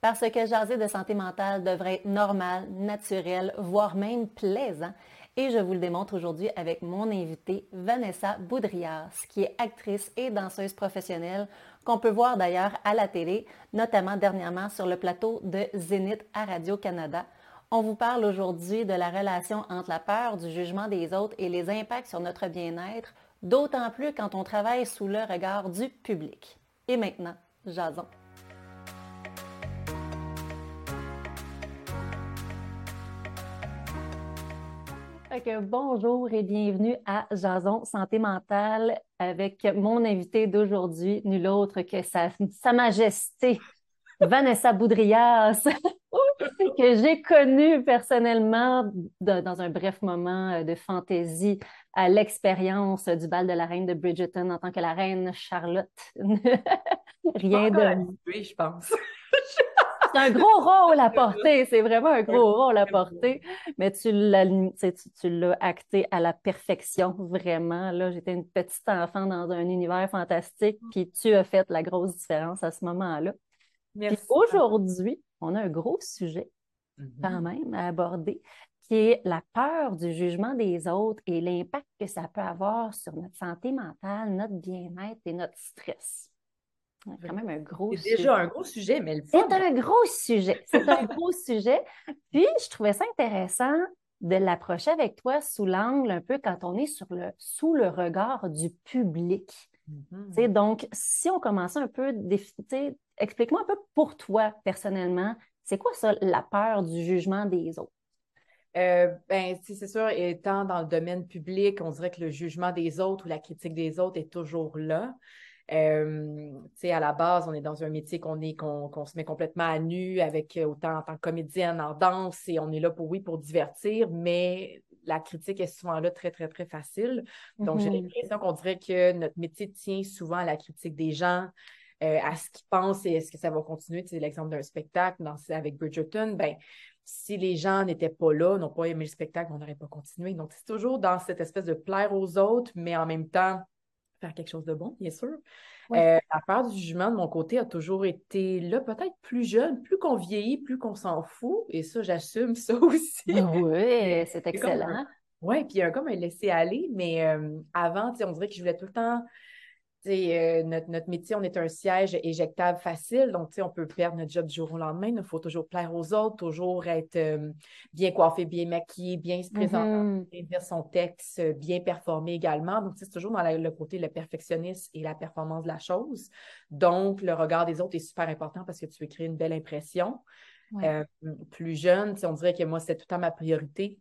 Parce que jaser de santé mentale devrait être normal, naturel, voire même plaisant. Et je vous le démontre aujourd'hui avec mon invitée Vanessa Boudrias, qui est actrice et danseuse professionnelle, qu'on peut voir d'ailleurs à la télé, notamment dernièrement sur le plateau de Zénith à Radio-Canada. On vous parle aujourd'hui de la relation entre la peur du jugement des autres et les impacts sur notre bien-être, d'autant plus quand on travaille sous le regard du public. Et maintenant, jason. Bonjour et bienvenue à Jason Santé mentale avec mon invité d'aujourd'hui, nul autre que Sa, Majesté Vanessa Boudrias, que j'ai connue personnellement dans un bref moment de fantaisie à l'expérience du bal de la reine de Bridgerton en tant que la reine Charlotte. Rien de. Oui, je pense. c'est un gros rôle à porter, c'est vraiment un gros rôle à porter, mais tu l'as, tu, acté à la perfection, vraiment. Là, j'étais une petite enfant dans un univers fantastique, mm. puis tu as fait la grosse différence à ce moment-là. Puis aujourd'hui, on a un gros sujet mm-hmm. quand même à aborder, qui est la peur du jugement des autres et l'impact que ça peut avoir sur notre santé mentale, notre bien-être et notre stress. C'est quand même un gros sujet. C'est déjà un gros sujet, mais le C'est un gros sujet. C'est un gros sujet. Puis, je trouvais ça intéressant de l'approcher avec toi sous l'angle un peu quand on est sur le, sous le regard du public. Mm-hmm. Donc, si on commençait un peu, explique-moi un peu pour toi personnellement, c'est quoi ça, la peur du jugement des autres? Euh, ben, c'est sûr, étant dans le domaine public, on dirait que le jugement des autres ou la critique des autres est toujours là. Euh, à la base, on est dans un métier qu'on est qu'on se met complètement à nu avec euh, autant en tant que comédienne en danse et on est là pour oui pour divertir, mais la critique est souvent là très très très facile. Donc j'ai mm-hmm. l'impression qu'on dirait que notre métier tient souvent à la critique des gens, euh, à ce qu'ils pensent et est-ce que ça va continuer. C'est l'exemple d'un spectacle dans, avec Bridgerton, ben si les gens n'étaient pas là, n'ont pas aimé le spectacle, on n'aurait pas continué. Donc c'est toujours dans cette espèce de plaire aux autres, mais en même temps faire quelque chose de bon, bien sûr. Euh, la peur du jugement de mon côté a toujours été là, peut-être plus jeune, plus qu'on vieillit, plus qu'on s'en fout. Et ça, j'assume ça aussi. Oui, c'est excellent. Oui, puis il y a comme un laisser-aller, mais euh, avant, on dirait que je voulais tout le temps euh, notre, métier, on est un siège éjectable facile, donc on peut perdre notre job du jour au lendemain. Il faut toujours plaire aux autres, toujours être euh, bien coiffé, bien maquillé, bien se présenter, mm-hmm. bien dire son texte, euh, bien performer également. Donc, c'est toujours dans le côté le perfectionniste et la performance de la chose. Donc, le regard des autres est super important parce que tu veux créer une belle impression. plus jeune, on dirait que moi, c'était tout le temps ma priorité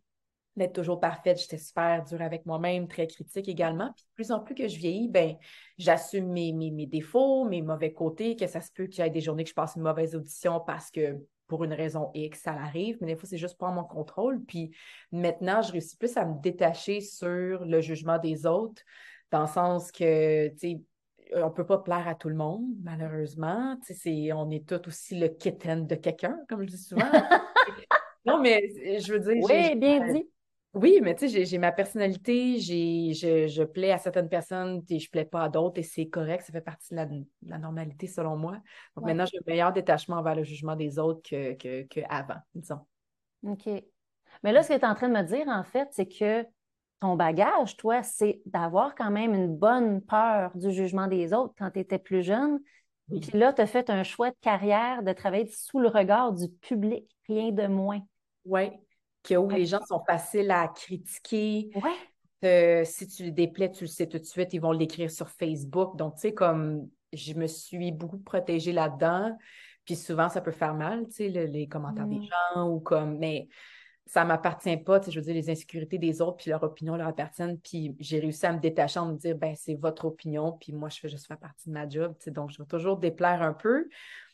d'être toujours parfaite. J'étais super dure avec moi-même, très critique également. Puis de plus en plus que je vieillis, ben j'assume mes, mes, défauts, mes mauvais côtés, que ça se peut qu'il y ait des journées que je passe une mauvaise audition parce que pour une raison X, ça arrive, mais des fois, c'est juste pas mon contrôle. Puis maintenant, je réussis plus à me détacher sur le jugement des autres, dans le sens que, tu sais, on peut pas plaire à tout le monde, malheureusement. Tu sais, on est tous aussi le kitten de quelqu'un, comme je dis souvent. non, mais je veux dire... Oui, bien dit oui, mais tu sais, j'ai ma personnalité, j'ai je, je, plais à certaines personnes et je plais pas à d'autres et c'est correct, ça fait partie de la, normalité selon moi. Donc maintenant, j'ai un meilleur détachement vers le jugement des autres qu'avant, que, que disons. OK. Mais là, ce que tu es en train de me dire, en fait, c'est que ton bagage, toi, c'est d'avoir quand même une bonne peur du jugement des autres quand tu étais plus jeune. Puis là, tu as fait un choix de carrière de travailler sous le regard du public, rien de moins. Oui, que où les gens sont faciles à critiquer. Ouais. si tu les déplais, tu le sais tout de suite, ils vont l'écrire sur Facebook. Donc, tu sais, comme je me suis beaucoup protégée là-dedans, puis souvent, ça peut faire mal, tu sais, les commentaires des mm. gens ou comme, mais ça ne m'appartient pas, tu sais, je veux dire, les insécurités des autres, puis leur opinion leur appartiennent, puis j'ai réussi à me détacher, en me dire, ben c'est votre opinion, puis moi, je fais juste faire partie de ma job, tu sais, donc je vais toujours déplaire un peu,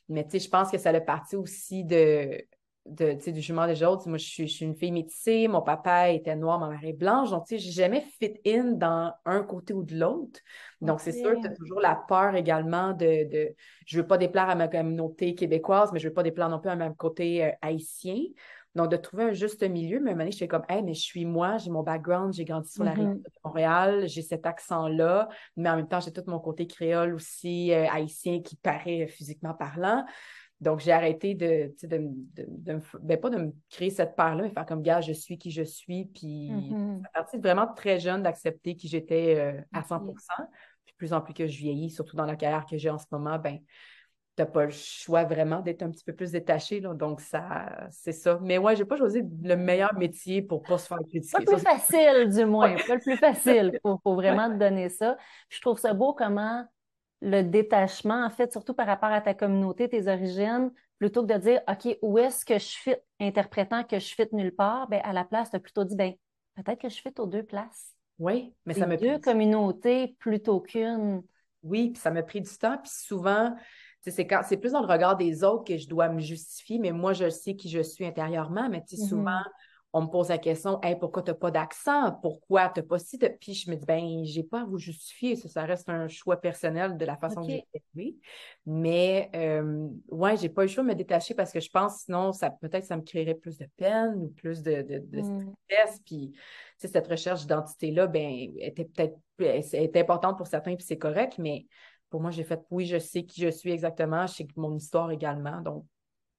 mais tu sais, je pense que ça a partie aussi de, de, du jugement des autres. Moi, je suis, une fille métissée, mon papa était noir, ma mère est blanche. Donc, tu sais, j'ai jamais fit in dans un côté ou de l'autre. Donc, c'est sûr que tu as toujours la peur également de, de, je veux pas déplaire à ma communauté québécoise, mais je veux pas déplaire non plus à mon côté euh, haïtien. Donc, de trouver un juste milieu, mais à un moment donné, je fais comme, hey, mais je suis moi, j'ai mon background, j'ai grandi sur la rive mm-hmm. de Montréal, j'ai cet accent-là, mais en même temps, j'ai tout mon côté créole aussi, euh, haïtien qui paraît physiquement parlant. Donc, j'ai arrêté de, de, de, de me, ben, pas de me créer cette peur-là, mais faire comme gars, je suis qui je suis. Puis, Mhm. à partir vraiment très jeune d'accepter qui j'étais euh, à Ok. 100 Puis, plus en plus que je vieillis, surtout dans la carrière que j'ai en ce moment, ben, t'as pas le choix vraiment d'être un petit peu plus détaché. Là. Donc, ça, c'est ça. Mais ouais, j'ai pas choisi le meilleur métier pour pas se faire Pas critiquer. le plus Ça, facile, du moins. Pas le plus facile. Faut vraiment te donner ça. Puis je trouve ça beau comment le détachement, en fait, surtout par rapport à ta communauté, tes origines, plutôt que de dire, OK, où est-ce que je fit, interprétant que je fit nulle part, ben, à la place, tu as plutôt dit, ben, peut-être que je fit aux deux places. Oui, mais ça me deux communautés plutôt qu'une. Oui, puis ça m'a pris du temps. Puis souvent, tu sais, c'est quand c'est plus dans le regard des autres que je dois me justifier, mais moi, je sais qui je suis intérieurement. Mais tu sais, Mhm. souvent, on me pose la question Hey, pourquoi tu n'as pas d'accent? Pourquoi tu n'as pas ci? t'as- Puis je me dis, ben, j'ai pas à vous justifier. Ça, ça reste un choix personnel de la façon OK. que j'ai été élevée. Mais euh, ouais, j'ai pas eu le choix de me détacher parce que je pense sinon, ça peut-être ça me créerait plus de peine ou plus de, de, de Mm. stress. Puis cette recherche d'identité-là, ben, était peut-être est importante pour certains, puis c'est correct, mais pour moi, j'ai fait oui, je sais qui je suis exactement, je sais mon histoire également, donc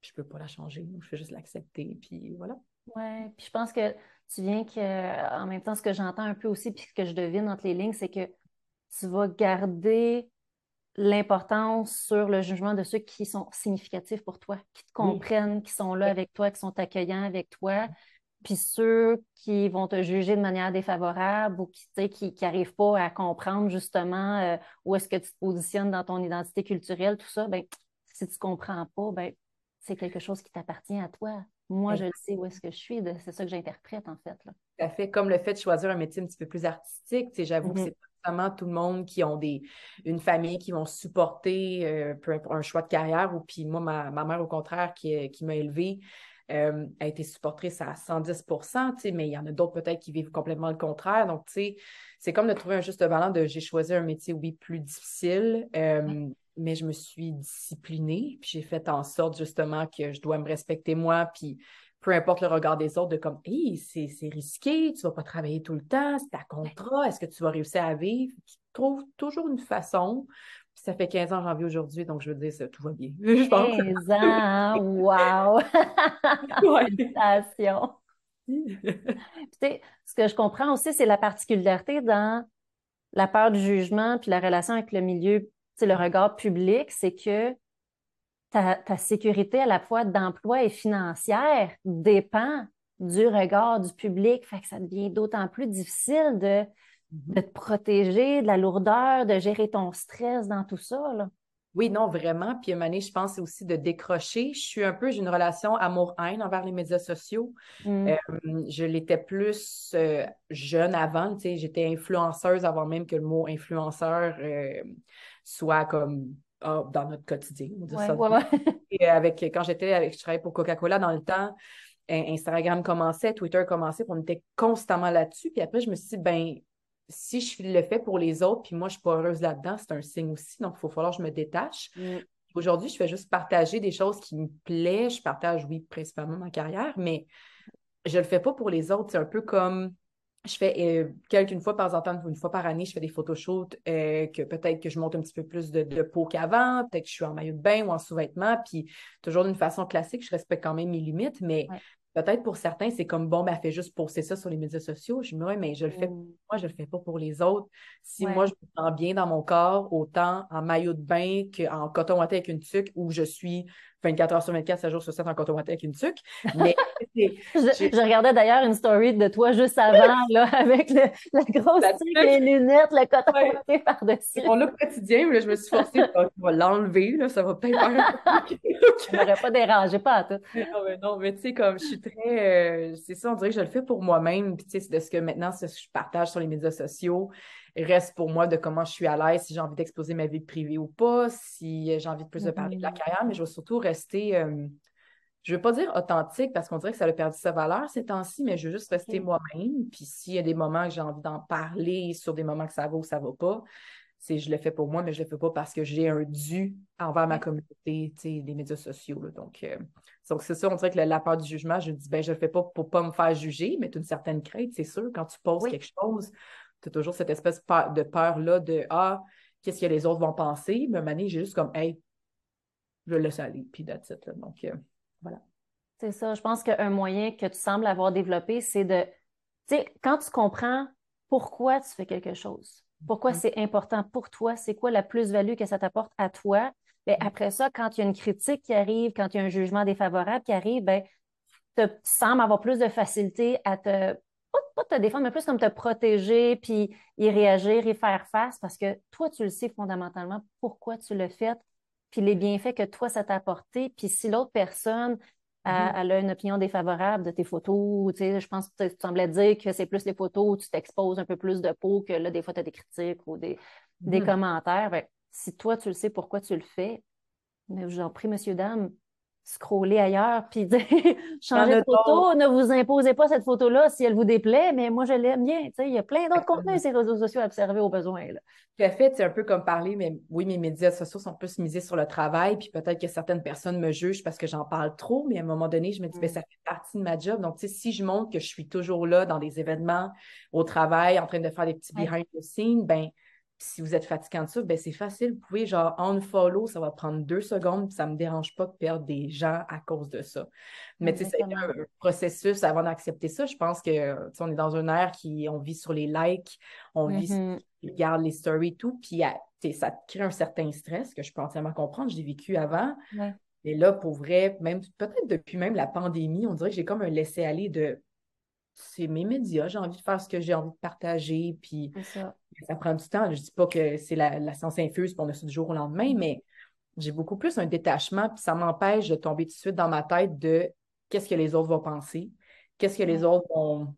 je peux pas la changer, je fais juste l'accepter, puis voilà. Ouais, puis je pense que tu viens que, en même temps, ce que j'entends un peu aussi, puis ce que je devine entre les lignes, c'est que tu vas garder l'importance sur le jugement de ceux qui sont significatifs pour toi, qui te comprennent, qui sont là avec toi, qui sont accueillants avec toi, puis ceux qui vont te juger de manière défavorable ou qui, qui, qui arrivent pas à comprendre justement euh, où est-ce que tu te positionnes dans ton identité culturelle, tout ça, ben, si tu comprends pas, ben, c'est quelque chose qui t'appartient à toi. Moi, je le sais où est-ce que je suis, de- c'est ça que j'interprète en fait, là. Tout à fait comme le fait de choisir un métier un petit peu plus artistique, tu sais, j'avoue que Mhm. c'est tout le monde qui ont des, une famille qui vont supporter euh, un choix de carrière, ou puis moi, ma, ma mère, au contraire, qui, qui m'a élevée, euh, a été supportrice à 110 tu sais, mais il y en a d'autres peut-être qui vivent complètement le contraire. Donc, tu sais, c'est comme de trouver un juste balance de j'ai choisi un métier, oui, plus difficile, euh, mais je me suis disciplinée, puis j'ai fait en sorte justement que je dois me respecter moi, puis peu importe le regard des autres, de comme, hey, c'est c'est risqué, tu vas pas travailler tout le temps, c'est ta contrat, est-ce que tu vas réussir à vivre? Tu trouves toujours une façon. Puis ça fait 15 ans que j'en vis aujourd'hui, donc je veux dire, ça, tout va bien. Je pense. 15 ans, wow! Félicitations! Puis, tu sais, ce que je comprends aussi, c'est la particularité dans la peur du jugement puis la relation avec le milieu, le regard public, c'est que ta, ta sécurité à la fois d'emploi et financière dépend du regard du public. Fait que ça devient d'autant plus difficile de, de te protéger de la lourdeur, de gérer ton stress dans tout ça, là. Oui, non, vraiment. Puis, Mané, je pense aussi de décrocher. Je suis un peu, j'ai une relation amour-haine envers les médias sociaux. Mm. Euh, je l'étais plus euh, jeune avant, tu sais, j'étais influenceuse avant même que le mot influenceur euh, soit comme ah, dans notre quotidien. on dit Ouais, ça. ouais. Et avec, quand j'étais avec, je travaillais pour Coca-Cola dans le temps, In- Instagram commençait, Twitter commençait, puis on était constamment là-dessus. Puis après, je me suis dit, ben, si je le fais pour les autres, puis moi, je suis pas heureuse là-dedans, c'est un signe aussi. Donc, il faut falloir que je me détache. Mm. Aujourd'hui, je fais juste partager des choses qui me plaisent. Je partage, oui, principalement ma carrière, mais je le fais pas pour les autres. C'est un peu comme je fais euh, quelques fois par temps, une fois par année, je fais des photoshoots euh, que peut-être que je monte un petit peu plus de, de peau qu'avant, peut-être que je suis en maillot de bain ou en sous-vêtements, puis toujours d'une façon classique, je respecte quand même mes limites, mais Ouais. peut-être pour certains, c'est comme bon, ben, elle fait juste poster ça sur les médias sociaux. Je me dis, ouais, mais je le fais pour moi, je le fais pas pour les autres. Si Ouais. moi, je me sens bien dans mon corps, autant en maillot de bain qu'en coton ouaté avec une tuque, où je suis 24 heures sur 24, 7 jours sur 7 en coton avec une tuque. Mais Je, regardais d'ailleurs une story de toi juste avant, là, avec le- la grosse La tuque, les lunettes, le coton Ouais. par-dessus. mon look quotidien, mais là, je me suis forcée, ah, tu vas l'enlever, là, ça va peut-être faire m'aurait pas dérangé, pas à tout. Non, mais non, mais tu sais, comme je suis très. euh, c'est ça, on dirait que je le fais pour moi-même. Puis, tu sais, c'est de ce que maintenant, ce que je partage sur les médias sociaux reste pour moi de comment je suis à l'aise, si j'ai envie d'exposer ma vie privée ou pas, si euh, j'ai envie de plus de parler de la Mhm. carrière, mais je veux surtout rester. euh, je veux pas dire authentique parce qu'on dirait que ça a perdu sa valeur ces temps-ci, mais je veux juste rester moi-même. Puis, s'il y a des moments que j'ai envie d'en parler, sur des moments que ça va ou ça va pas, c'est je le fais pour moi, mais je le fais pas parce que j'ai un dû envers ma Ouais. communauté, tu sais, les médias sociaux. là. Donc, euh, donc, c'est ça, on dirait que la, la peur du jugement, je dis, ben, je le fais pas pour pas me faire juger, mais tu as une certaine crainte, c'est sûr. Quand tu poses Oui. quelque chose, tu as toujours cette espèce peur- de peur-là de Ah, qu'est-ce que les autres vont penser? Mais à un moment donné, j'ai juste comme, hey, je le laisse aller, puis that's it, Donc, euh, voilà. C'est ça. Je pense qu'un moyen que tu sembles avoir développé, c'est de, tu sais, quand tu comprends pourquoi tu fais quelque chose, pourquoi mm-hmm. c'est important pour toi, c'est quoi la plus-value que ça t'apporte à toi, bien, mm-hmm. après ça, quand il y a une critique qui arrive, quand il y a un jugement défavorable qui arrive, ben, tu sembles avoir plus de facilité à te, pas, te défendre, mais plus comme te protéger, puis y réagir, y faire face, parce que toi, tu le sais fondamentalement pourquoi tu le fais, puis les bienfaits que toi, ça t'a apporté. Puis si l'autre personne, mm-hmm. elle a une opinion défavorable de tes photos. Tu sais, je pense que tu semblais dire que c'est plus les photos où tu t'exposes un peu plus de peau que là, des fois, tu as des critiques ou des, des mm-hmm. commentaires. Ben, si toi, tu le sais pourquoi tu le fais, mais je vous en prie, monsieur, dame, scroller ailleurs, puis changer de photo, ne vous imposez pas cette photo-là si elle vous déplaît, mais moi, je l'aime bien. Il y a plein d'autres contenus ces réseaux sociaux à observer au besoin. Là. Tout à fait, c'est un peu comme parler, mais oui, mes médias sociaux sont plus misés sur le travail, puis peut-être que certaines personnes me jugent parce que j'en parle trop, mais à un moment donné, je me dis, ben, mm. ça fait partie de ma job. Donc, si je montre que je suis toujours là dans des événements, au travail, en train de faire des petits behind the scenes, ben si vous êtes fatiguant de ça, ben c'est facile. Vous pouvez genre unfollow, ça va prendre deux secondes, ça ne me dérange pas de perdre des gens à cause de ça. Mais tu sais, c'est un processus avant d'accepter ça. Je pense que on est dans une ère qui on vit sur les likes, on vit mm-hmm. regarde les stories et tout, puis ça crée un certain stress que je peux entièrement comprendre. Je l'ai vécu avant. Et là, pour vrai, même peut-être depuis même la pandémie, on dirait que j'ai comme un laisser-aller de c'est mes médias, j'ai envie de faire ce que j'ai envie de partager, puis ça. prend du temps. Je dis pas que c'est la, la science infuse, pour on a ça du jour au lendemain, mais j'ai beaucoup plus un détachement, puis ça m'empêche de tomber tout de suite dans ma tête de qu'est-ce que les autres vont penser, qu'est-ce que les autres vont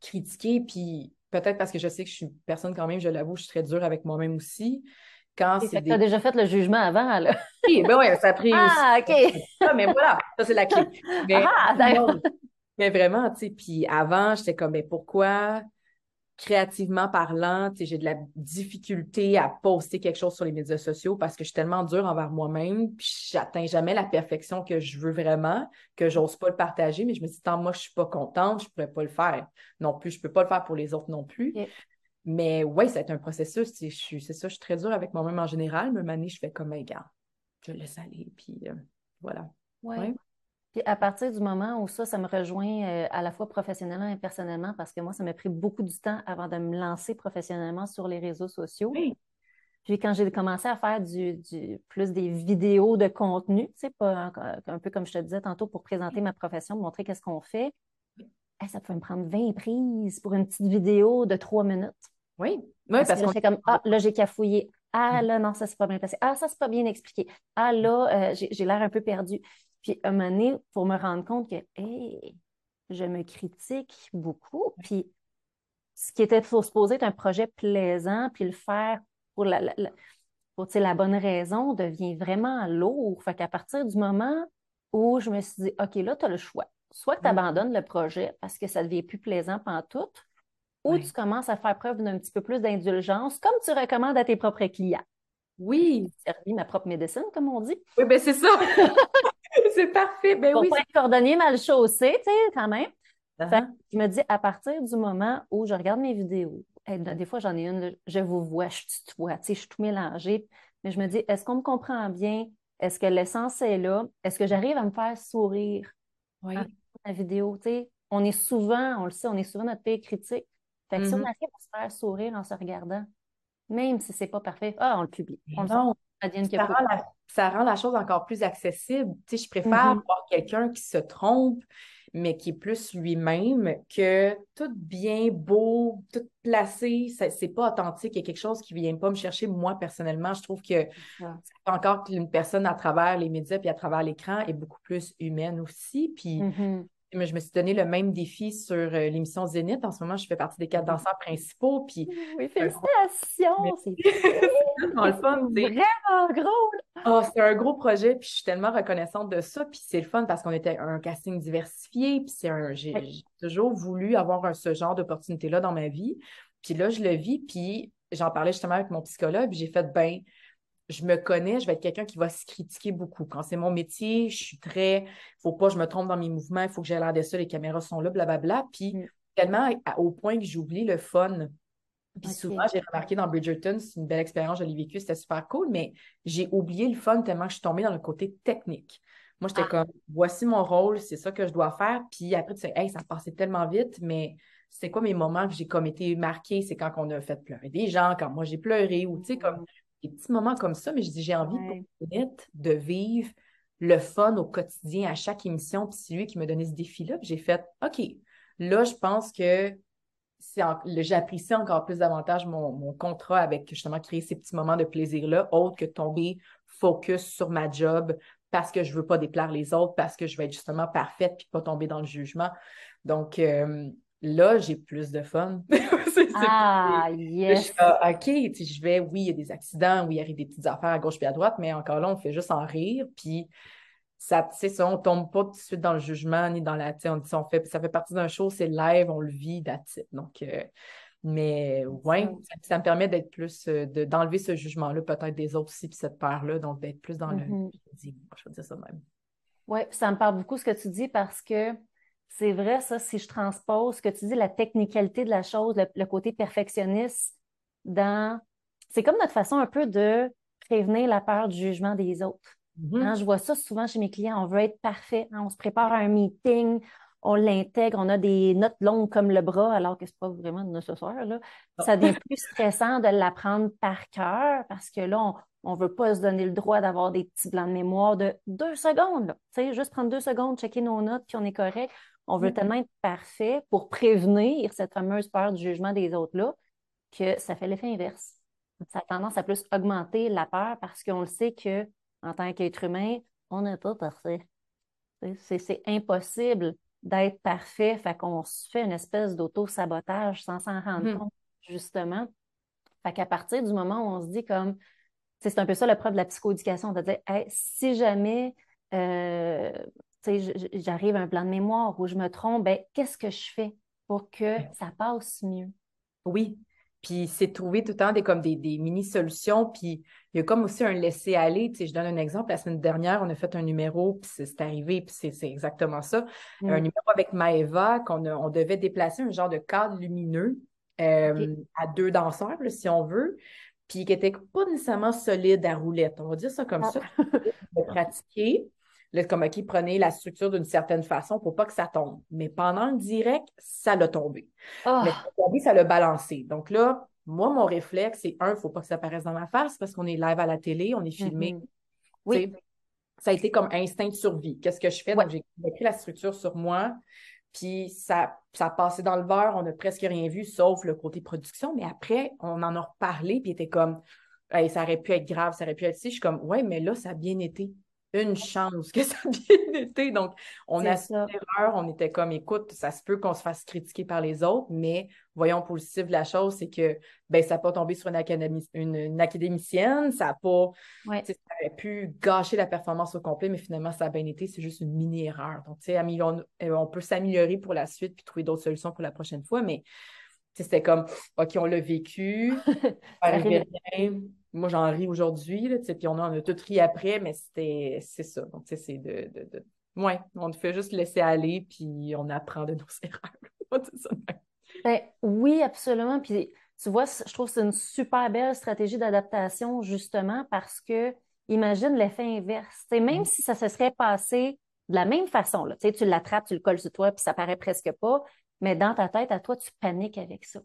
critiquer, puis peut-être parce que je sais que je suis une personne quand même, je l'avoue, je suis très dure avec moi-même aussi. Quand c'est Tu as déjà fait le jugement avant, là. Oui, ben oui, ça a pris Ah, OK. Ah, mais voilà, ça c'est la clé. ah, d'accord. Mais vraiment, tu sais, puis avant, j'étais comme, mais pourquoi, créativement parlant, tu sais, j'ai de la difficulté à poster quelque chose sur les médias sociaux parce que je suis tellement dure envers moi-même, puis j'atteins jamais la perfection que je veux vraiment, que j'ose pas le partager, mais je me dis, tant moi, je suis pas contente, je pourrais pas le faire non plus, je peux pas le faire pour les autres non plus. Mais oui, c'est un processus, c'est ça, je suis très dure avec moi-même en général, mais année, je fais comme, un gars, je laisse aller, puis euh, voilà. Ouais. Puis à partir du moment où ça, ça me rejoint euh, à la fois professionnellement et personnellement, parce que moi, ça m'a pris beaucoup de temps avant de me lancer professionnellement sur les réseaux sociaux. Puis quand j'ai commencé à faire du, plus des vidéos de contenu, tu sais, pas, un peu comme je te disais tantôt, pour présenter ma profession, montrer qu'est-ce qu'on fait, ça pouvait me prendre 20 prises pour une petite vidéo de trois minutes. Oui, oui parce, que comme, ah, là, j'ai cafouillé. Ah, là, non, ça, c'est pas bien passé. Ah, ça, c'est pas bien expliqué. Ah, là, euh, j'ai l'air un peu perdu. Puis à un moment donné, pour me rendre compte que, hey, je me critique beaucoup. Puis ce qui était supposé être un projet plaisant, puis le faire pour la, la, pour, la bonne raison devient vraiment lourd. Fait qu'à partir du moment où je me suis dit, OK, là, tu as le choix. Soit que tu abandonnes le projet parce que ça devient plus plaisant pendant tout, ou tu commences à faire preuve d'un petit peu plus d'indulgence, comme tu recommandes à tes propres clients. Oui. Servi ma propre médecine, comme on dit. Oui, bien c'est ça. c'est parfait. Ben Pour oui. pas être cordonnier mal chaussé, tu sais, quand même. Uh-huh. je me dis, à partir du moment où je regarde mes vidéos, des fois j'en ai une, je vous vois, je tutoie, tu sais, je suis tout mélangée, mais je me dis, est-ce qu'on me comprend bien? Est-ce que l'essence est là? Est-ce que j'arrive à me faire sourire oui. la vidéo? Tu sais, on est souvent, on le sait, on est souvent notre pire critique. Fait que si on mm-hmm. arrive à se faire sourire en se regardant, même si c'est pas parfait, ah, on le publie. On le ça, rend la, chose encore plus accessible. Tu sais, je préfère mm-hmm. voir quelqu'un qui se trompe, mais qui est plus lui-même, que tout bien, beau, tout placé, c'est pas authentique. Il y a quelque chose qui vient pas me chercher. Moi, personnellement, je trouve que encore qu'une personne à travers les médias puis à travers l'écran est beaucoup plus humaine aussi. Puis mm-hmm je me suis donné le même défi sur euh, l'émission Zénith. En ce moment, je fais partie des quatre danseurs principaux. Puis, oui, félicitations! C'est vraiment gros! Oh, c'est un gros projet, puis je suis tellement reconnaissante de ça. Puis c'est le fun parce qu'on était un casting diversifié. Puis c'est un, j'ai, toujours voulu avoir ce genre d'opportunité-là dans ma vie. Puis là, je le vis. Puis j'en parlais justement avec mon psychologue. Puis j'ai fait, ben, je me connais, je vais être quelqu'un qui va se critiquer beaucoup. Quand c'est mon métier, je suis très, faut pas que je me trompe dans mes mouvements, il faut que j'ai l'air de ça, les caméras sont là, blablabla. Puis mm. tellement au point que j'oublie le fun Puis souvent, j'ai remarqué dans Bridgerton, c'est une belle expérience, je l'ai vécu, c'était super cool, mais j'ai oublié le fun tellement que je suis tombée dans le côté technique. Moi, j'étais ah. comme, voici mon rôle, c'est ça que je dois faire. Puis après, tu sais, hey, ça passait tellement vite, mais c'était quoi mes moments que j'ai comme été marquée? C'est quand on a fait pleurer des gens, quand moi j'ai pleuré, ou tu sais, comme des petits moments comme ça, mais je dis, j'ai envie de vivre le fun au quotidien à chaque émission. Puis c'est lui qui me donnait ce défi-là. Puis j'ai fait, OK, là, je pense que j'apprécie encore plus davantage mon, contrat avec justement créer ces petits moments de plaisir-là, autre que tomber focus sur ma job parce que je veux pas déplaire les autres, parce que je vais être justement parfaite puis pas tomber dans le jugement. Donc euh, là, j'ai plus de fun. ah, yes! OK, je vais, oui, il y a des accidents, oui, il arrive des petites affaires à gauche et à droite, mais encore là, on fait juste en rire. Puis ça, c'est ça, on tombe pas tout de suite dans le jugement ni dans la, on, on fait, ça fait partie d'un show, c'est live, on le vit, that's Donc, euh, mais ouais, ça, me permet d'être plus, euh, d'enlever ce jugement-là, peut-être des autres aussi, puis cette peur-là, donc d'être plus dans le. Mm-hmm. Je vais dire ça même. Oui, ça me parle beaucoup ce que tu dis parce que c'est vrai, ça, si je transpose ce que tu dis, la technicalité de la chose, le côté perfectionniste dans. C'est comme notre façon un peu de prévenir la peur du jugement des autres. Mm-hmm. Hein, je vois ça souvent chez mes clients. On veut être parfait. Hein, on se prépare à un meeting, on l'intègre, on a des notes longues comme le bras, alors que ce n'est pas vraiment nécessaire. Là. Ça devient plus stressant de l'apprendre par cœur parce que là, on ne veut pas se donner le droit d'avoir des petits blancs de mémoire de deux secondes. Là. Juste prendre deux secondes, checker nos notes, puis on est correct. On veut mm-hmm. tellement être parfait pour prévenir cette fameuse peur du jugement des autres-là que ça fait l'effet inverse. Ça a tendance à plus augmenter la peur parce qu'on le sait que en tant qu'être humain, on n'est pas parfait. C'est impossible d'être parfait, fait qu'on se fait une espèce d'auto-sabotage sans s'en rendre hmm. compte, justement. Fait qu'à partir du moment où on se dit comme, c'est un peu ça la preuve de la psychoéducation, de dire, si jamais euh, j'arrive à un plan de mémoire où je me trompe, ben, qu'est-ce que je fais pour que ça passe mieux? Oui, puis c'est trouver tout le temps des, comme des, mini-solutions. Puis il y a comme aussi un laisser-aller. Tu sais, je donne un exemple. La semaine dernière, on a fait un numéro, puis c'est arrivé, puis c'est exactement ça. Un mm. numéro avec Maeva, qu'on on devait déplacer un genre de cadre lumineux euh, à deux danseurs, si on veut, puis qui n'était pas nécessairement solide à roulette. On va dire ça comme ah. ça. De pratiquer. Là, comme OK, prenez la structure d'une certaine façon pour pas que ça tombe. Mais pendant le direct, ça l'a tombé. Oh. Mais tombé, ça l'a balancé. Donc là, moi, mon réflexe, c'est un, il faut pas que ça apparaisse dans ma face parce qu'on est live à la télé, on est filmé. Mm-hmm. Oui. Ça a été comme instinct de survie. Qu'est-ce que je fais? Donc, j'ai écrit la structure sur moi. Puis ça, ça a dans le verre, on n'a presque rien vu, sauf le côté production. Mais après, on en a reparlé, puis était comme, ça aurait pu être grave, ça aurait pu être si. Je suis comme, ouais, mais là, ça a bien été une chance que ça a bien été. Donc, on a fait l'erreur, on était comme, écoute, ça se peut qu'on se fasse critiquer par les autres, mais voyons positif de la chose, c'est que ben, ça n'a pas tombé sur une, une, académicienne, ça n'a pas, ça aurait pu gâcher la performance au complet, mais finalement, ça a bien été, c'est juste une mini-erreur. Donc, tu sais, on, euh, on peut s'améliorer pour la suite puis trouver d'autres solutions pour la prochaine fois, mais c'était comme, OK, on l'a vécu, Moi, j'en ris aujourd'hui, puis on en a tout ri après, mais c'était, c'est ça. Donc, c'est de, de, de... Ouais, on fait juste laisser aller, puis on apprend de nos erreurs. ben, oui, absolument. Puis, tu vois, je trouve que c'est une super belle stratégie d'adaptation, justement, parce que, imagine l'effet inverse. même mm. si ça se serait passé de la même façon, là, tu l'attrapes, tu le colles sur toi, puis ça paraît presque pas, mais dans ta tête, à toi, tu paniques avec ça.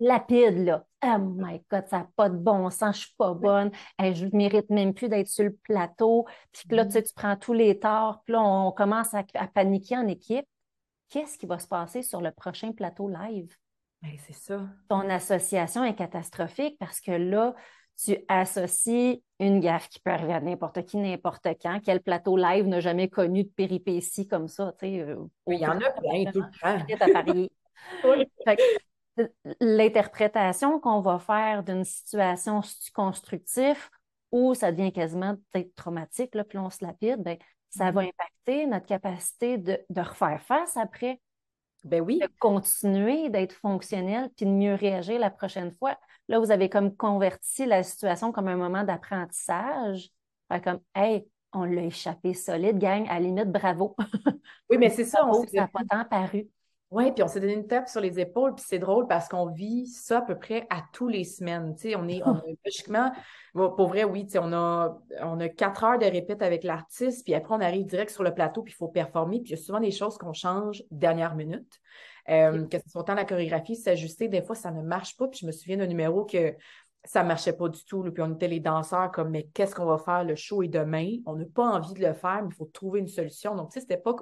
lapide, là. Oh my God, ça n'a pas de bon sens, je suis pas bonne. je ne mérite même plus d'être sur le plateau. Puis là, tu, sais, tu prends tous les torts. Puis là, on commence à, paniquer en équipe. Qu'est-ce qui va se passer sur le prochain plateau live? Ben, c'est ça. Ton association est catastrophique parce que là, tu associes une gaffe qui peut arriver à n'importe qui, n'importe quand. Quel plateau live n'a jamais connu de péripéties comme ça? Euh, il y en a plein tout le temps. L'interprétation qu'on va faire d'une situation constructive où ça devient quasiment peut-être traumatique, là, puis on se lapide, ben, ça va mm-hmm. impacter notre capacité de, de refaire face après. Ben oui. De continuer d'être fonctionnel puis de mieux réagir la prochaine fois. Là, vous avez comme converti la situation comme un moment d'apprentissage. comme, hey, on l'a échappé solide, gang, à la limite, bravo. Oui, mais c'est ça. On ça n'a pas tant paru. Oui, puis on s'est donné une tape sur les épaules, puis c'est drôle parce qu'on vit ça à peu près à tous les semaines. Tu sais, on est, on logiquement, pour vrai, oui, tu sais, on a, on a quatre heures de répète avec l'artiste, puis après, on arrive direct sur le plateau, puis il faut performer, puis il y a souvent des choses qu'on change dernière minute. Euh, que ce soit autant la chorégraphie, s'ajuster, des fois, ça ne marche pas. Puis je me souviens d'un numéro que ça ne marchait pas du tout. puis on était les danseurs comme, mais qu'est-ce qu'on va faire? Le show est demain? On n'a pas envie de le faire, mais il faut trouver une solution. Donc, tu sais, c'était pas.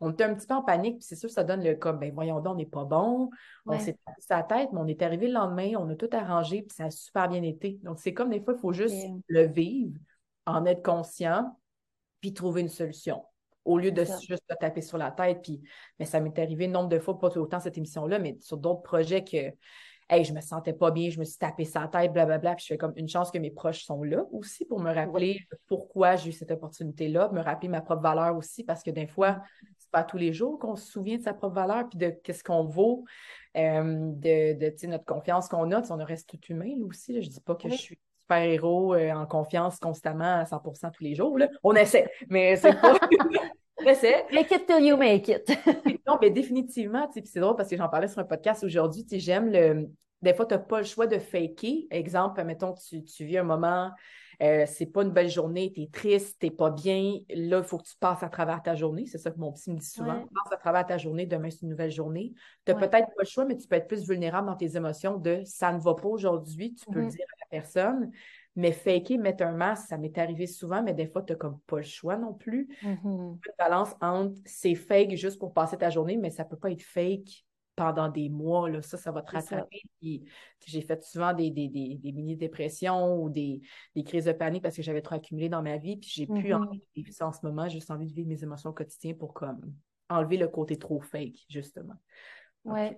On était un petit peu en panique, puis c'est sûr, ça donne le comme, ben voyons donc, on n'est pas bon. On s'est tapé sa tête, mais on est arrivé le lendemain, on a tout arrangé, puis ça a super bien été. Donc, c'est comme des fois, il faut juste le vivre, en être conscient, puis trouver une solution au lieu de juste te taper sur la tête. Puis, mais ça m'est arrivé nombre de fois, pas autant cette émission-là, mais sur d'autres projets que hey, je me sentais pas bien, je me suis tapé sa tête, blablabla. Puis je fais comme une chance que mes proches sont là aussi pour me rappeler pourquoi j'ai eu cette opportunité-là, me rappeler ma propre valeur aussi, parce que des fois, c'est pas tous les jours qu'on se souvient de sa propre valeur, puis de qu'est-ce qu'on vaut, euh, de, de notre confiance qu'on a. on reste tout humain là aussi. Là. Je dis pas que je suis super héros euh, en confiance constamment à 100% tous les jours. Là. On essaie, mais c'est pas. Make it till you make it. non, mais définitivement, c'est drôle parce que j'en parlais sur un podcast aujourd'hui. J'aime le. Des fois, tu n'as pas le choix de faker. Exemple, mettons, tu, tu vis un moment, euh, c'est pas une belle journée, tu es triste, tu pas bien. Là, il faut que tu passes à travers ta journée. C'est ça que mon psy me dit souvent. Passe à travers ta journée, demain, c'est une nouvelle journée. Tu n'as peut-être pas le choix, mais tu peux être plus vulnérable dans tes émotions de ça ne va pas aujourd'hui. Tu peux le mm-hmm. dire à la personne. Mais faker, mettre un masque, ça m'est arrivé souvent, mais des fois, tu n'as comme pas le choix non plus. Mm-hmm. Une balance entre c'est fake juste pour passer ta journée, mais ça ne peut pas être fake pendant des mois. Là. Ça, ça va te rattraper. j'ai fait souvent des, des, mini-dépressions ou des, crises de panique parce que j'avais trop accumulé dans ma vie. Puis j'ai pu mm-hmm. enlever ça en ce moment. J'ai juste envie de vivre mes émotions au quotidien pour comme enlever le côté trop fake, justement. Oui.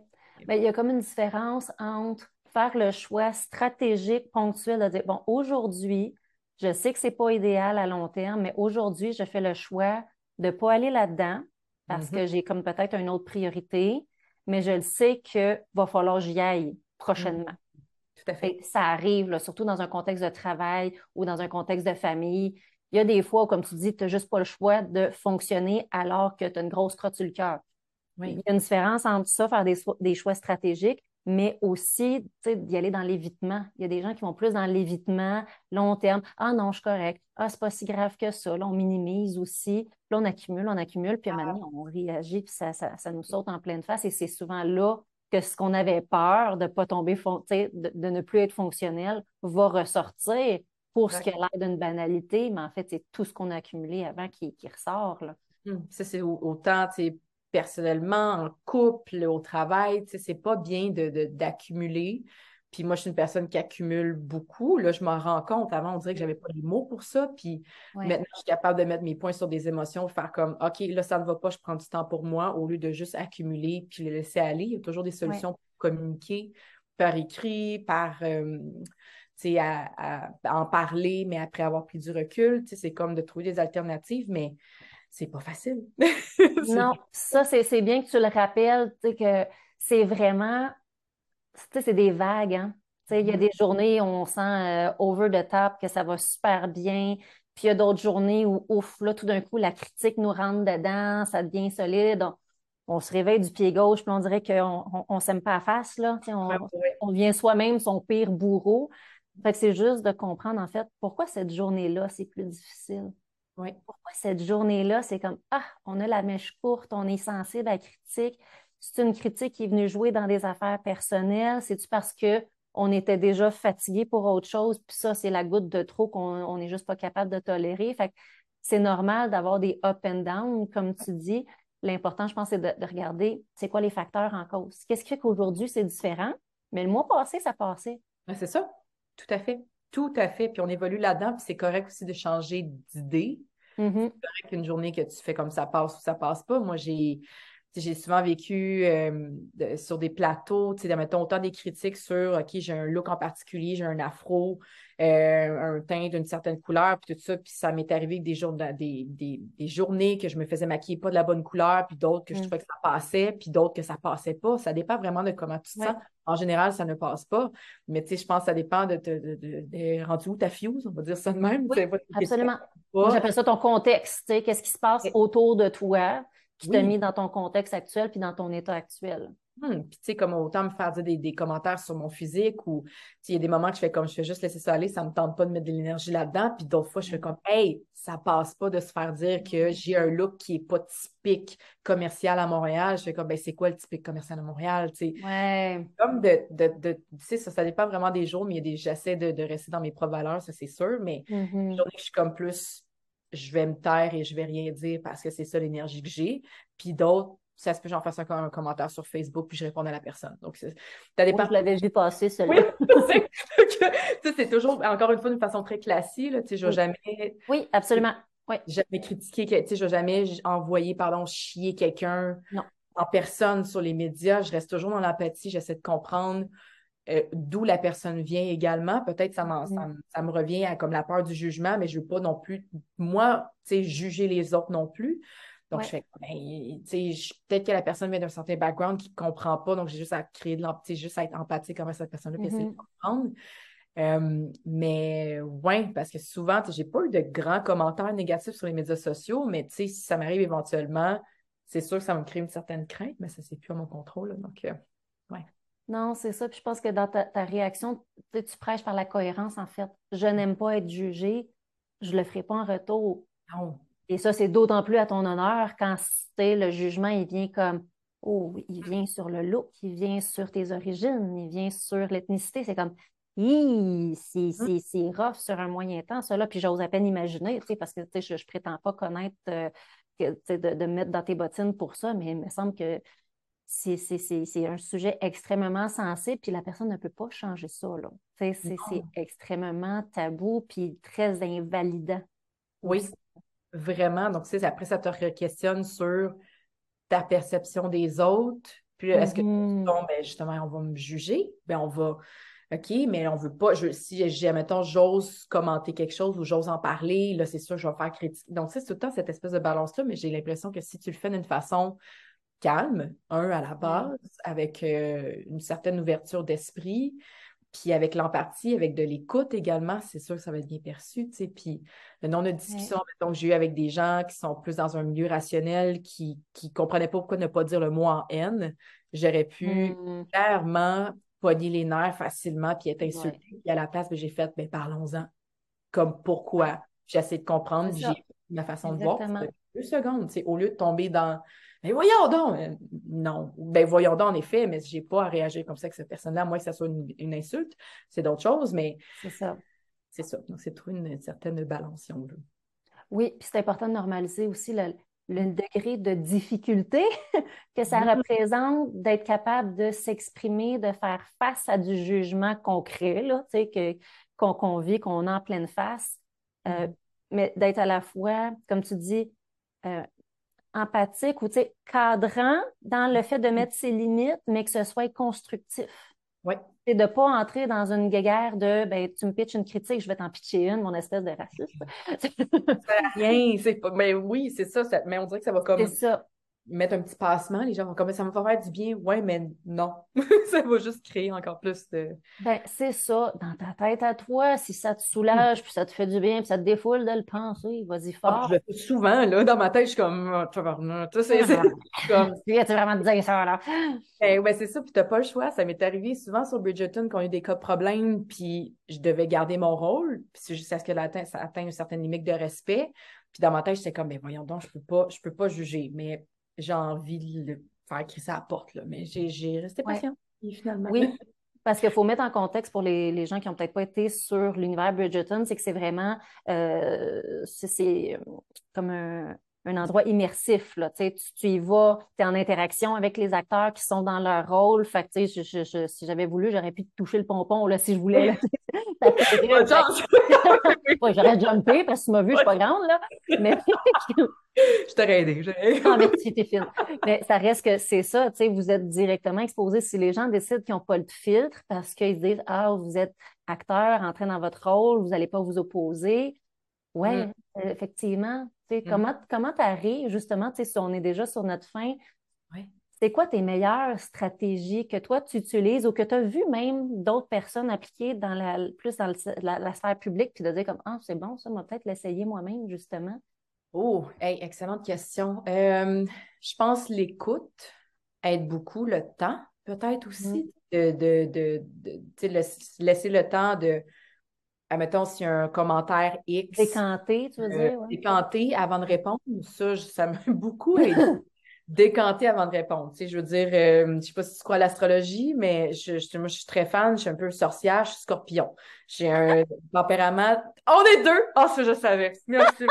Mais il y a comme une différence entre faire le choix stratégique, ponctuel, de dire, bon, aujourd'hui, je sais que ce n'est pas idéal à long terme, mais aujourd'hui, je fais le choix de ne pas aller là-dedans parce que mm-hmm. j'ai comme peut-être une autre priorité, mais je le sais qu'il va falloir que j'y aille prochainement. Mm-hmm. Tout à fait. ça arrive, surtout dans un contexte de travail ou dans un contexte de famille. Il y a des fois où, comme tu dis, tu n'as juste pas le choix de fonctionner alors que tu as une grosse crotte sur le cœur. Il y a une différence entre ça, faire des choix stratégiques, mais aussi d'y aller dans l'évitement. Il y a des gens qui vont plus dans l'évitement, long terme. Ah non, je suis correct. Ah, c'est pas si grave que ça. Là, on minimise aussi. Là, on accumule, on accumule, puis à un moment donné, on réagit, puis ça, ça, nous saute en pleine face. Et c'est souvent là que ce qu'on avait peur de ne pas tomber, de, de, ne plus être fonctionnel, va ressortir pour ce qui a l'air d'une banalité, mais en fait, c'est tout ce qu'on a accumulé avant qui, qui ressort. Là. Hum, ça, c'est autant, personnellement, en couple, au travail, tu sais, c'est pas bien d'accumuler. puis moi, je suis une personne qui accumule beaucoup. Là, je m'en rends compte. Avant, on dirait que j'avais pas les mots pour ça. Puis maintenant, je suis capable de mettre mes points sur des émotions, faire comme, OK, là, ça ne va pas, je prends du temps pour moi, au lieu de juste accumuler puis les laisser aller. Il y a toujours des solutions pour communiquer par écrit, par... Euh, à, à, en parler, mais après avoir pris du recul, c'est comme de trouver des alternatives, mais c'est pas facile. non, ça, c'est bien que tu le rappelles, que c'est vraiment, c'est des vagues. Hein? Il y a mm-hmm. des journées où on sent euh, over the top, que ça va super bien. Puis il y a d'autres journées où, ouf, là, tout d'un coup, la critique nous rentre dedans, ça devient solide. On, se réveille du pied gauche, puis on dirait qu'on ne s'aime pas à face. Là. On, on devient soi-même son pire bourreau. Fait que c'est juste de comprendre, en fait, pourquoi cette journée-là, c'est plus difficile. Pourquoi cette journée-là, c'est comme Ah, on a la mèche courte, on est sensible à la critique. C'est une critique qui est venue jouer dans des affaires personnelles. C'est-tu parce qu'on était déjà fatigué pour autre chose, puis ça, c'est la goutte de trop qu'on n'est juste pas capable de tolérer. Fait c'est normal d'avoir des up and down, comme tu dis. L'important, je pense, c'est de, regarder c'est quoi les facteurs en cause. Qu'est-ce qui fait qu'aujourd'hui, c'est différent, mais le mois passé, ça passait. c'est ça, tout à fait. Tout à fait. Puis on évolue là-dedans, puis c'est correct aussi de changer d'idée. Mm-hmm. C'est correct qu'une journée que tu fais comme ça passe ou ça passe pas. Moi, j'ai j'ai souvent vécu euh, sur des plateaux, tu sais, mettons autant des critiques sur OK, j'ai un look en particulier, j'ai un afro, euh, un teint d'une certaine couleur, puis tout ça. Puis ça m'est arrivé des, jours, des, des, journées que je me faisais maquiller pas de la bonne couleur, puis d'autres que je mm. trouvais que ça passait, puis d'autres que ça passait pas. Ça dépend vraiment de comment tu te sens. En général, ça ne passe pas. Mais tu sais, je pense que ça dépend de, de, de, rendu où ta fuse, on va dire ça de même. absolument. J'appelle ça ton contexte. Qu'est-ce qui se passe autour de toi? Qui t'a mis dans ton contexte actuel puis dans ton état actuel. Hmm, puis, tu sais, comme autant me faire dire des, commentaires sur mon physique ou, il y a des moments que je fais comme je fais juste laisser ça aller, ça me tente pas de mettre de l'énergie là-dedans. Puis d'autres fois, je fais comme, hey, ça passe pas de se faire dire que j'ai un look qui est pas typique commercial à Montréal. Je fais comme, ben, c'est quoi le typique commercial à Montréal, tu sais? Ouais. Comme de, de, tu sais, ça, ça dépend vraiment des jours, mais il y a des, j'essaie de, rester dans mes propres valeurs, ça, c'est sûr. Mais mm je suis comme plus, je vais me taire et je vais rien dire parce que c'est ça l'énergie que j'ai. Puis d'autres, ça se peut que j'en fasse un, un, commentaire sur Facebook puis je réponds à la personne. Donc, ça dépend. je l'avais vu passer, celui-là. Oui, c'est toujours, encore une fois, d'une façon très classique. Là, je vais jamais... Oui, absolument. Oui. Jamais critiquer, je vais jamais envoyer, pardon, chier quelqu'un en personne sur les médias. Je reste toujours dans l'empathie, j'essaie de comprendre euh, d'où la personne vient également. Peut-être ça, mm. ça, ça, me revient à comme la peur du jugement, mais je ne veux pas non plus, moi, juger les autres non plus. Donc, je fais, ben, peut-être que la personne vient d'un certain background qui ne comprend pas, donc j'ai juste à créer de l'empathie, juste à être empathique envers cette personne-là, puis essayer de mm-hmm. comprendre. Euh, mais ouais, parce que souvent, j'ai pas eu de grands commentaires négatifs sur les médias sociaux, mais si ça m'arrive éventuellement, c'est sûr que ça me crée une certaine crainte, mais ça, c'est plus à mon contrôle. donc, euh, ouais. Non, c'est ça. Puis je pense que dans ta, ta réaction, tu prêches par la cohérence, en fait. Je n'aime pas être jugée, je le ferai pas en retour. Non. Et ça, c'est d'autant plus à ton honneur quand le jugement, il vient comme Oh, il vient sur le look, il vient sur tes origines, il vient sur l'ethnicité. C'est comme mmh. c'est rough sur un moyen temps, ça là. Puis j'ose à peine imaginer, parce que je ne prétends pas connaître euh, de, de mettre dans tes bottines pour ça, mais il me semble que c'est un sujet extrêmement sensible, puis la personne ne peut pas changer ça. C'est extrêmement tabou, puis très invalidant. Oui, Vraiment. Donc, après, ça te questionne sur ta perception des autres. Puis, est-ce que, mm-hmm. bon, ben, justement, on va me juger? Ben, on va. OK, mais on veut pas. Je, si, admettons, j'ose commenter quelque chose ou j'ose en parler, là, c'est sûr, je vais faire critique. Donc, c'est tout le temps cette espèce de balance-là, mais j'ai l'impression que si tu le fais d'une façon calme, un, à la base, avec euh, une certaine ouverture d'esprit, puis avec l'empathie, avec de l'écoute également, c'est sûr que ça va être bien perçu, tu sais. Puis le nombre de discussions que j'ai eu avec des gens qui sont plus dans un milieu rationnel, qui ne comprenaient pas pourquoi ne pas dire le mot en haine, j'aurais pu mmh. clairement pogner les nerfs facilement puis être insultée. Puis à la place, ben, j'ai fait, ben parlons-en. Comme pourquoi? J'ai essayé de comprendre, j'ai ma façon de voir. Deux secondes, au lieu de tomber dans mais voyons donc! Euh, non. Ben voyons donc, en effet, mais je n'ai pas à réagir comme ça avec cette personne-là, moi que ça soit une, insulte, c'est d'autres choses, mais. C'est ça. C'est ça. Donc, c'est trouver une certaine balance, si on veut. Oui, puis c'est important de normaliser aussi le, degré de difficulté que ça mm-hmm. représente d'être capable de s'exprimer, de faire face à du jugement concret, là, tu sais, qu'on vit, qu'on a en pleine face. Euh, mm-hmm. mais d'être à la fois, comme tu dis, euh, empathique ou cadrant dans le fait de mettre ses limites, mais que ce soit constructif. Oui. C'est de ne pas entrer dans une guerre de ben, tu me pitches une critique, je vais t'en pitcher une, mon espèce de raciste. ça rien, c'est pas. Mais oui, c'est ça, ça, Mais on dirait que ça va comme. C'est ça mettre un petit passement, les gens vont comme ça me va faire du bien. Ouais, mais non. ça va juste créer encore plus de. Ben, c'est ça. Dans ta tête à toi, si ça te soulage, puis ça te fait du bien, puis ça te défoule de le penser, vas-y ah, fort. je le fais souvent, là, dans ma tête, je suis comme, oh, tu sais, c'est vraiment dire ça, là. Ben, ben, c'est ça, puis t'as pas le choix. Ça m'est arrivé souvent sur Bridgerton qu'on a eu des cas de problème, puis je devais garder mon rôle, puis c'est jusqu'à ce que ça atteigne une certaine limite de respect. Puis dans ma tête, j'étais comme, ben voyons donc, je peux pas, je peux pas juger. Mais j'ai envie de le faire crisser à la porte, là. mais j'ai resté patiente. finalement. Oui, parce qu'il faut mettre en contexte pour les, gens qui n'ont peut-être pas été sur l'univers Bridgerton, c'est que c'est vraiment euh, c'est euh, comme un, endroit immersif. Là. Tu, tu y vas, tu es en interaction avec les acteurs qui sont dans leur rôle. Fait que, je, si j'avais voulu, j'aurais pu toucher le pompon là, si je voulais. j'aurais jumpé parce que tu m'as vu, je suis pas grande. Là. Mais je t'aurais aidé. ah, mais fine. Mais ça reste que c'est ça, tu sais, vous êtes directement exposé. Si les gens décident qu'ils n'ont pas le filtre parce qu'ils disent Ah, vous êtes acteur, entré dans votre rôle, vous n'allez pas vous opposer. Ouais, mm. euh, effectivement. Mm. Comment comment tu arrives, justement, tu sais, si on est déjà sur notre fin, c'est quoi tes meilleures stratégies que toi tu utilises ou que tu as vu même d'autres personnes appliquer dans la, plus dans la, sphère publique, puis de dire comme Ah, c'est bon, ça, m'a peut-être l'essayer moi-même, justement. Oh, excellente question. Euh, je pense l'écoute aide beaucoup, le temps peut-être aussi, mm. de, de, de, laisser le temps de, admettons, s'il y a un commentaire X. Décanter, tu veux euh, dire? Décanter avant de répondre, ça, ça m'a beaucoup aidé. décanter avant de répondre. Tu je veux dire, euh, je ne sais pas si tu crois à l'astrologie, mais je, je, moi, je suis très fan, je suis un peu sorcière, je suis scorpion. J'ai un tempérament. On est deux! Ah, ça, je savais. Merci. tu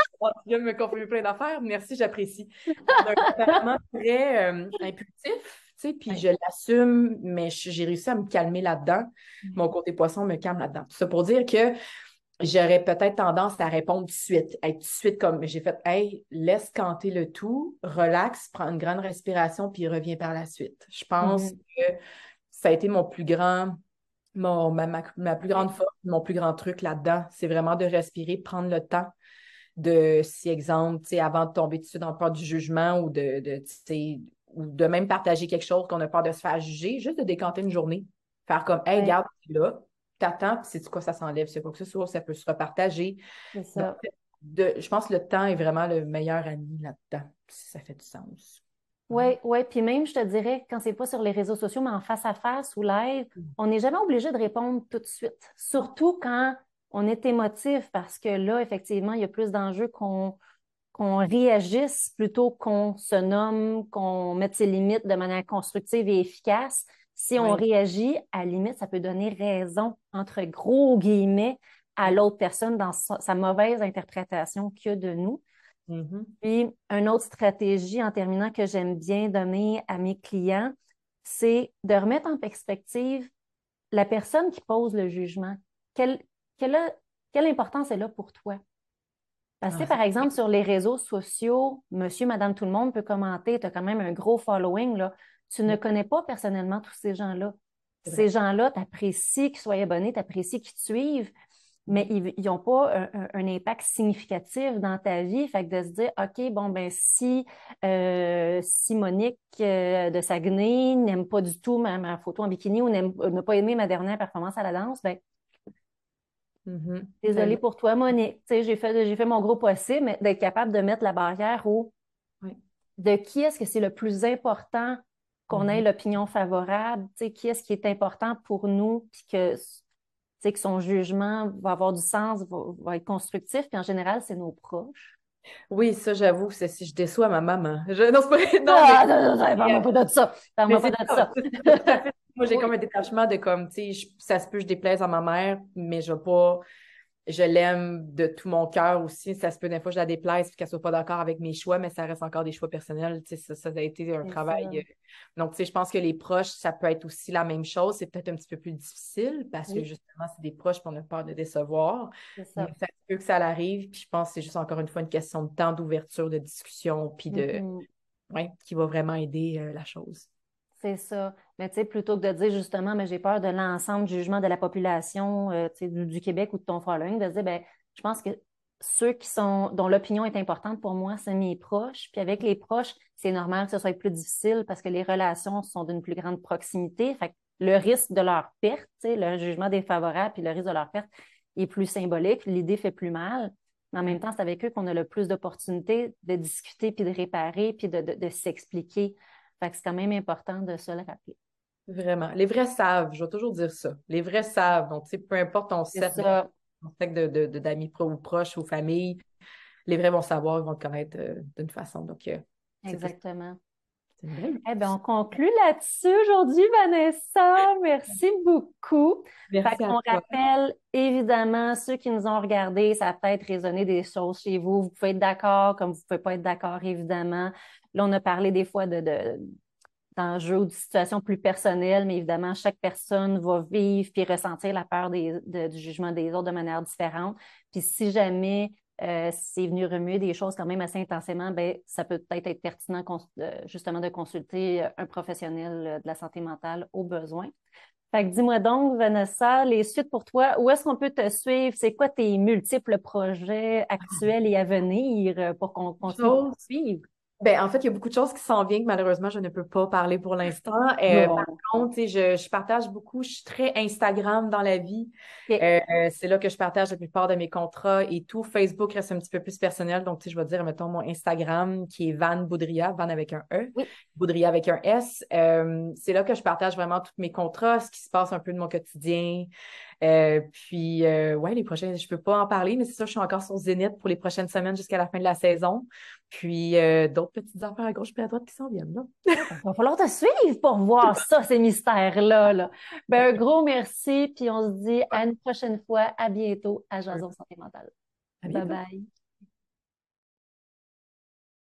viens de me confirmer plein d'affaires. Merci, j'apprécie. un tempérament très euh, impulsif, tu sais, puis je l'assume, mais j'ai réussi à me calmer là-dedans. Mm. Mon côté poisson me calme là-dedans. Tout ça pour dire que j'aurais peut-être tendance à répondre tout de suite, être tout de suite comme j'ai fait, hey, laisse canter le tout, relax, prends une grande respiration, puis reviens par la suite. Je pense mm-hmm. que ça a été mon plus grand, mon, ma, plus grande force, mon plus grand truc là-dedans. C'est vraiment de respirer, prendre le temps de, si exemple, avant de tomber dessus dans le peur du jugement ou de, de ou de même partager quelque chose qu'on a peur de se faire juger, juste de décanter une journée. Faire comme, hey, regarde, là, t'attends, puis c'est quoi ça s'enlève, c'est quoi que ce soit, ça peut se repartager. Ça. je pense que le temps est vraiment le meilleur ami là-dedans, si ça fait du sens. Oui, oui. Puis même, je te dirais, quand c'est pas sur les réseaux sociaux, mais en face à face ou live, mm. on n'est jamais obligé de répondre tout de suite. Surtout quand on est émotif, parce que là, effectivement, il y a plus d'enjeux qu'on qu'on réagisse plutôt qu'on se nomme, qu'on mette ses limites de manière constructive et efficace. Si on réagit, à la limite, ça peut donner raison, entre gros guillemets, à l'autre personne dans sa, mauvaise interprétation a de nous. Mm-hmm. Puis, une autre stratégie en terminant que j'aime bien donner à mes clients, c'est de remettre en perspective la personne qui pose le jugement. Quelle, quelle, quelle importance est là pour toi? Parce que, ah, par exemple, sur les réseaux sociaux, monsieur, madame, tout le monde peut commenter, tu as quand même un gros following, là. Tu ne connais pas personnellement tous ces gens-là. Ces gens-là, tu apprécies qu'ils soient abonnés, tu apprécies qu'ils te suivent, mais ils n'ont pas un, impact significatif dans ta vie. Fait que de se dire, OK, bon, ben si, euh, si Monique euh, de Saguenay n'aime pas du tout ma, photo en bikini ou n'a pas aimé ma dernière performance à la danse, ben mm-hmm. Désolée pour toi, Monique. J'ai fait, fait mon gros possible, mais d'être capable de mettre la barrière au de qui est-ce que c'est le plus important qu'on ait mm-hmm. l'opinion favorable, qui est-ce qui est important pour nous, puis que, que son jugement va avoir du sens, va, être constructif, puis en général, c'est nos proches. Oui, ça, j'avoue, c'est si je déçois ma maman. Je... Non, c'est pas... Non, ah, non, non, non, pas de ça. Parle-moi pas de ça. Moi, j'ai comme un détachement de comme, tu sais, ça se peut, je déplaise à ma mère, mais je vais pas je l'aime de tout mon cœur aussi. Ça se peut des fois je la déplaise et qu'elle soit pas d'accord avec mes choix, mais ça reste encore des choix personnels. Ça, ça, a été un travail. Euh, donc, je pense que les proches, ça peut être aussi la même chose. C'est peut-être un petit peu plus difficile parce que justement, c'est des proches qu'on a peur de décevoir. Ça. ça peut que ça l'arrive. Puis je pense que c'est juste encore une fois une question de temps d'ouverture, de discussion, puis de. Mm-hmm. ouais, qui va vraiment aider euh, la chose. C'est ça. Mais tu sais, plutôt que de dire justement, mais j'ai peur de l'ensemble du jugement de la population euh, du, Québec ou de ton following, de dire, ben, je pense que ceux qui sont, dont l'opinion est importante pour moi, c'est mes proches. Puis avec les proches, c'est normal que ce soit plus difficile parce que les relations sont d'une plus grande proximité. Fait que le risque de leur perte, le jugement défavorable puis le risque de leur perte est plus symbolique. L'idée fait plus mal. Mais en même temps, c'est avec eux qu'on a le plus d'opportunités de discuter puis de réparer puis de, de s'expliquer. Fait que c'est quand même important de se le rappeler. Vraiment. Les vrais savent, je vais toujours dire ça. Les vrais savent. Donc, peu importe ton set d'amis pro ou proches ou famille, les vrais vont savoir, ils vont te connaître euh, d'une façon. Donc, euh, Exactement. Eh bien, on conclut là-dessus aujourd'hui, Vanessa. Merci beaucoup. Merci on rappelle évidemment ceux qui nous ont regardés, ça a peut-être résonné des choses chez vous. Vous pouvez être d'accord, comme vous ne pouvez pas être d'accord, évidemment. Là, on a parlé des fois de, d'enjeux ou de situations plus personnelles, mais évidemment, chaque personne va vivre puis ressentir la peur du jugement des autres de manière différente. Puis si jamais euh, c'est venu remuer des choses quand même assez intensément, ben, ça peut peut-être être pertinent justement de consulter un professionnel euh, de la santé mentale au besoin. Fait que dis-moi donc, Vanessa, les suites pour toi, où est-ce qu'on peut te suivre? C'est quoi tes multiples projets actuels et à venir euh, pour qu'on continue suivre? Ben, en fait, il y a beaucoup de choses qui s'en viennent que malheureusement, je ne peux pas parler pour l'instant. Euh, par contre, je, je partage beaucoup, je suis très Instagram dans la vie. Euh, c'est là que je partage la plupart de mes contrats et tout. Facebook reste un petit peu plus personnel. Donc, je vais dire, mettons, mon Instagram qui est Van Boudria, Van avec un E, Boudria avec un S. Euh, c'est là que je partage vraiment tous mes contrats, ce qui se passe un peu de mon quotidien. Euh, puis, euh, ouais, les prochains, je peux pas en parler, mais c'est ça, je suis encore sur Zénith pour les prochaines semaines jusqu'à la fin de la saison. Puis, euh, d'autres petites affaires à gauche et à droite qui s'en viennent, là. Il va falloir te suivre pour voir ça, ces mystères-là. Là. Ben, un gros merci, puis on se dit à une prochaine fois. À bientôt à Jason Santé Mentale. Bye bye.